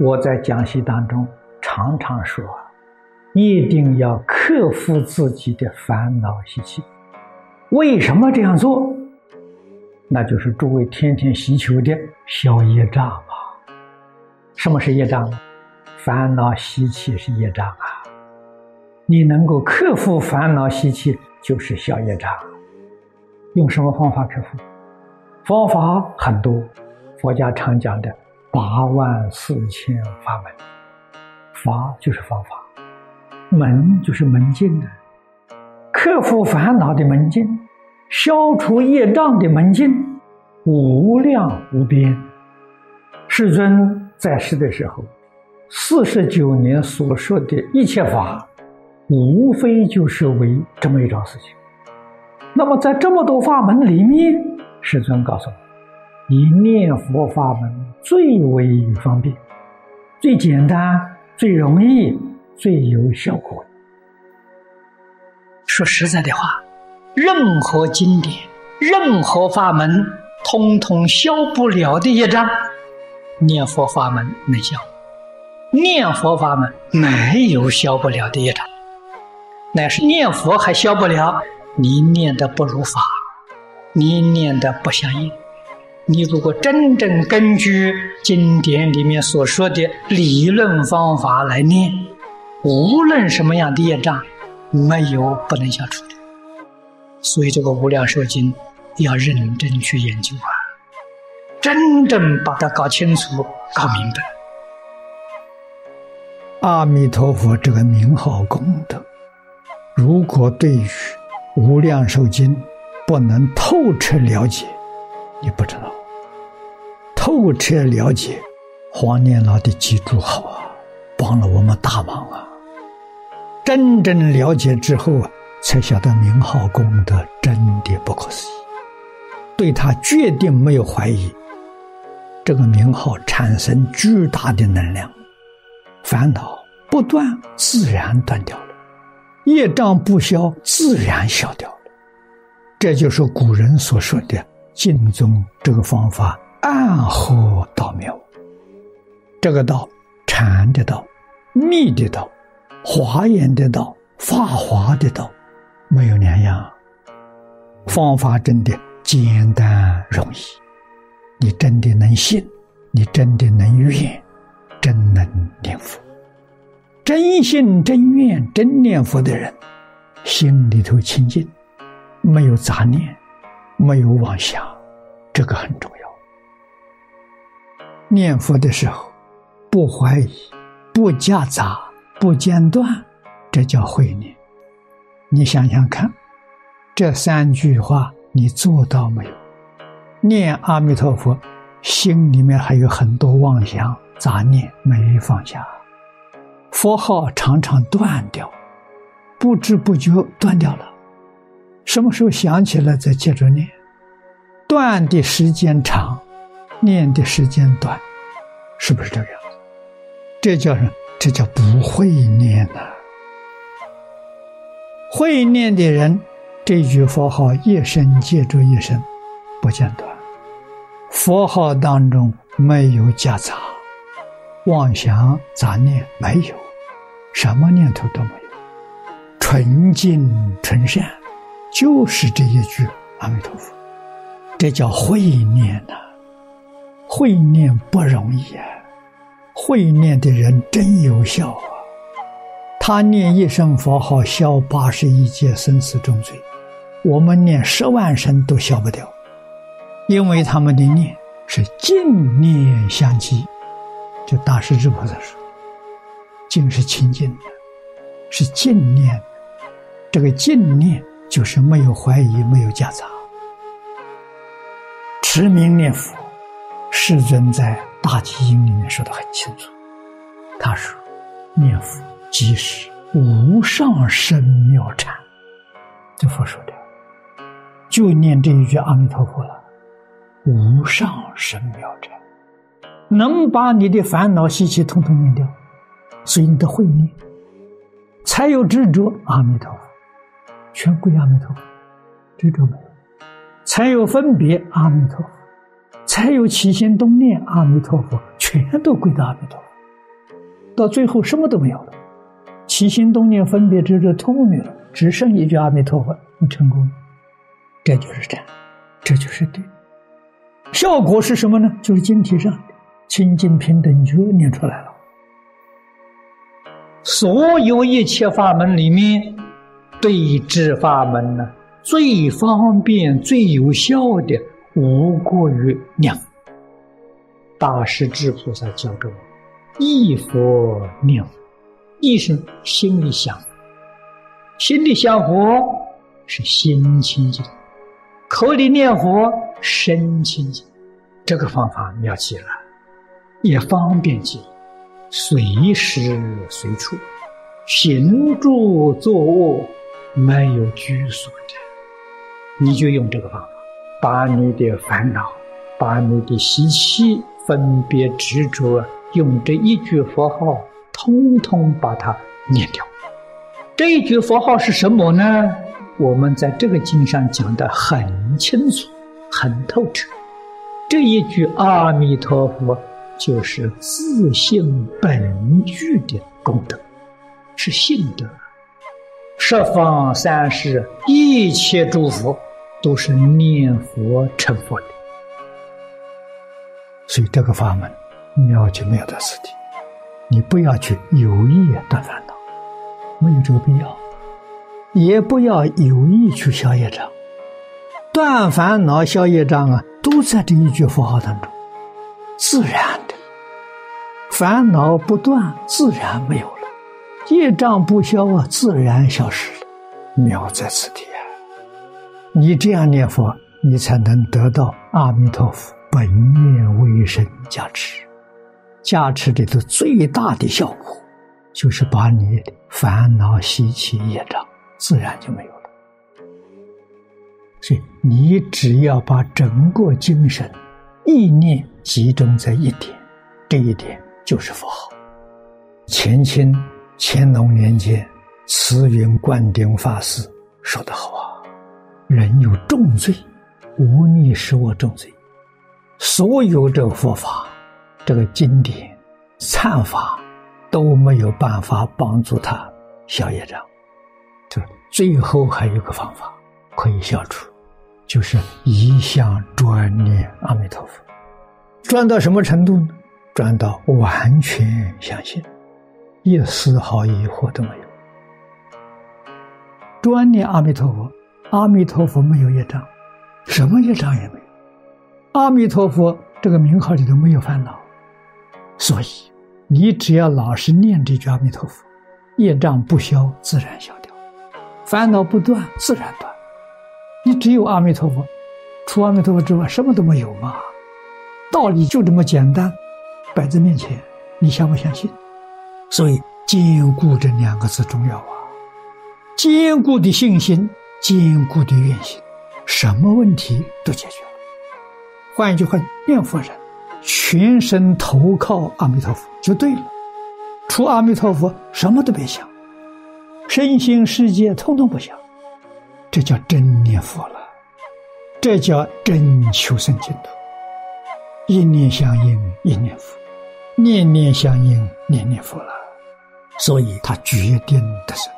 我在讲习当中常常说，一定要克服自己的烦恼习气。为什么这样做？那就是诸位天天祈求的消业障啊。什么是业障？烦恼习气是业障啊。你能够克服烦恼习气，就是消业障。用什么方法克服？方法很多，佛家常讲的八万四千法门。法就是方法，门就是门径的。克服烦恼的门径。消除业障的门径无量无边。世尊在世的时候，四十九年所说的一切法，无非就是为这么一桩事情。那么，在这么多法门里面，世尊告诉我，以念佛法门最为方便、最简单、最容易、最有效果。说实在的话。任何经典、任何法门，通通消不了的业障，念佛法门能消。念佛法门没有消不了的业障，乃是念佛还消不了，你念的不如法，你念的不相应。你如果真正根据经典里面所说的理论方法来念，无论什么样的业障，没有不能消除的。所以，这个《无量寿经》要认真去研究啊，真正把它搞清楚、搞明白。阿弥陀佛，这个名号功德，如果对于《无量寿经》不能透彻了解，你不知道。透彻了解，黄念老的记住好啊，帮了我们大忙啊。真正了解之后啊。才晓得名号功德真的不可思议，对他决定没有怀疑。这个名号产生巨大的能量，烦恼不断，自然断掉了；业障不消，自然消掉了。这就是古人所说的“净宗”这个方法，暗合道妙。这个道，禅的道，密的道，华严的道，法华的道。没有两样，方法真的简单容易，你真的能信，你真的能愿，真能念佛，真信真愿真念佛的人，心里头清净，没有杂念，没有妄想，这个很重要。念佛的时候，不怀疑，不夹杂，不间断，这叫会念。你想想看，这三句话你做到没有？念阿弥陀佛，心里面还有很多妄想杂念没放下，佛号常常断掉，不知不觉断掉了。什么时候想起来再接着念？断的时间长，念的时间短，是不是这个样子？这叫什么？这叫不会念呐。会念的人，这句佛号一生接着一生，不间断。佛号当中没有夹杂，妄想杂念没有，什么念头都没有，纯净纯善，就是这一句阿弥陀佛。这叫会念呐，会念不容易啊，会念的人真有效啊。他念一声佛号，消八十一劫生死重罪；我们念十万声都消不掉，因为他们的念是净念相继。就大势至菩萨说：“净是清净的，是净念。这个净念就是没有怀疑，没有夹杂。持名念佛，世尊在大集经里面说的很清楚。他说：念佛。”即是无上生妙禅，这佛说的，就念这一句阿弥陀佛了。无上生妙禅，能把你的烦恼习气统统念掉，所以你的慧念才有执着。阿弥陀佛，全归阿弥陀佛，执着没有，才有分别。阿弥陀佛，才有起心动念。阿弥陀佛，全都归到阿弥陀佛。到最后什么都没有了，起心动念、分别执着通没了，只剩一句阿弥陀佛，你成功了。这就是真，这就是对。效果是什么呢？就是经题上清净平等觉念出来了。所有一切法门里面，对治法门呢，最方便、最有效的，无过于念。大师智菩萨教给我：一佛念佛，一是心里想，心里想佛是心清净；口里念佛身清净。这个方法妙极了，也方便极。随时随处，行住坐卧没有拘束的，你就用这个方法，把你的烦恼、把你的习气、分别执着，用这一句佛号，通通把它念掉。这一句佛号是什么呢？我们在这个经上讲的很清楚、很透彻。这一句阿弥陀佛。就是自性本具的功德，是性德。十方三世一切诸佛都是念佛成佛的，所以这个法门妙就妙在此地。你不要去有意断烦恼，没有这个必要；也不要有意去消业障。断烦恼、消业障啊，都在这一句佛号当中，自然的。烦恼不断，自然没有了；业障不消啊，自然消失了。妙在此地！你这样念佛，你才能得到阿弥陀佛本愿威神加持。加持里头最大的效果，就是把你的烦恼习气业障自然就没有了。所以，你只要把整个精神意念集中在一点，这一点。就是佛号。前清乾隆年间，慈云灌顶法师说得好：“人有重罪，无逆使我重罪。所有这佛法，这个经典、忏法都没有办法帮助他消业障。就最后还有个方法可以消除，就是一向专念阿弥陀佛。专到什么程度呢？”转到完全相信，一丝毫疑惑都没有。专念阿弥陀佛，阿弥陀佛没有业障，什么业障也没有。阿弥陀佛这个名号里头没有烦恼，所以你只要老是念这句阿弥陀佛，业障不消自然消掉，烦恼不断自然断。你只有阿弥陀佛，除阿弥陀佛之外什么都没有嘛，道理就这么简单。摆在面前，你相不相信？所以坚固这两个字重要啊！坚固的信心，坚固的愿心，什么问题都解决了。换一句话，念佛人全身投靠阿弥陀佛就对了，除阿弥陀佛什么都别想，身心世界通通不想，这叫真念佛了，这叫真求生净土。一念相应，一念佛。念念相应，念念佛了，所以他决定的是。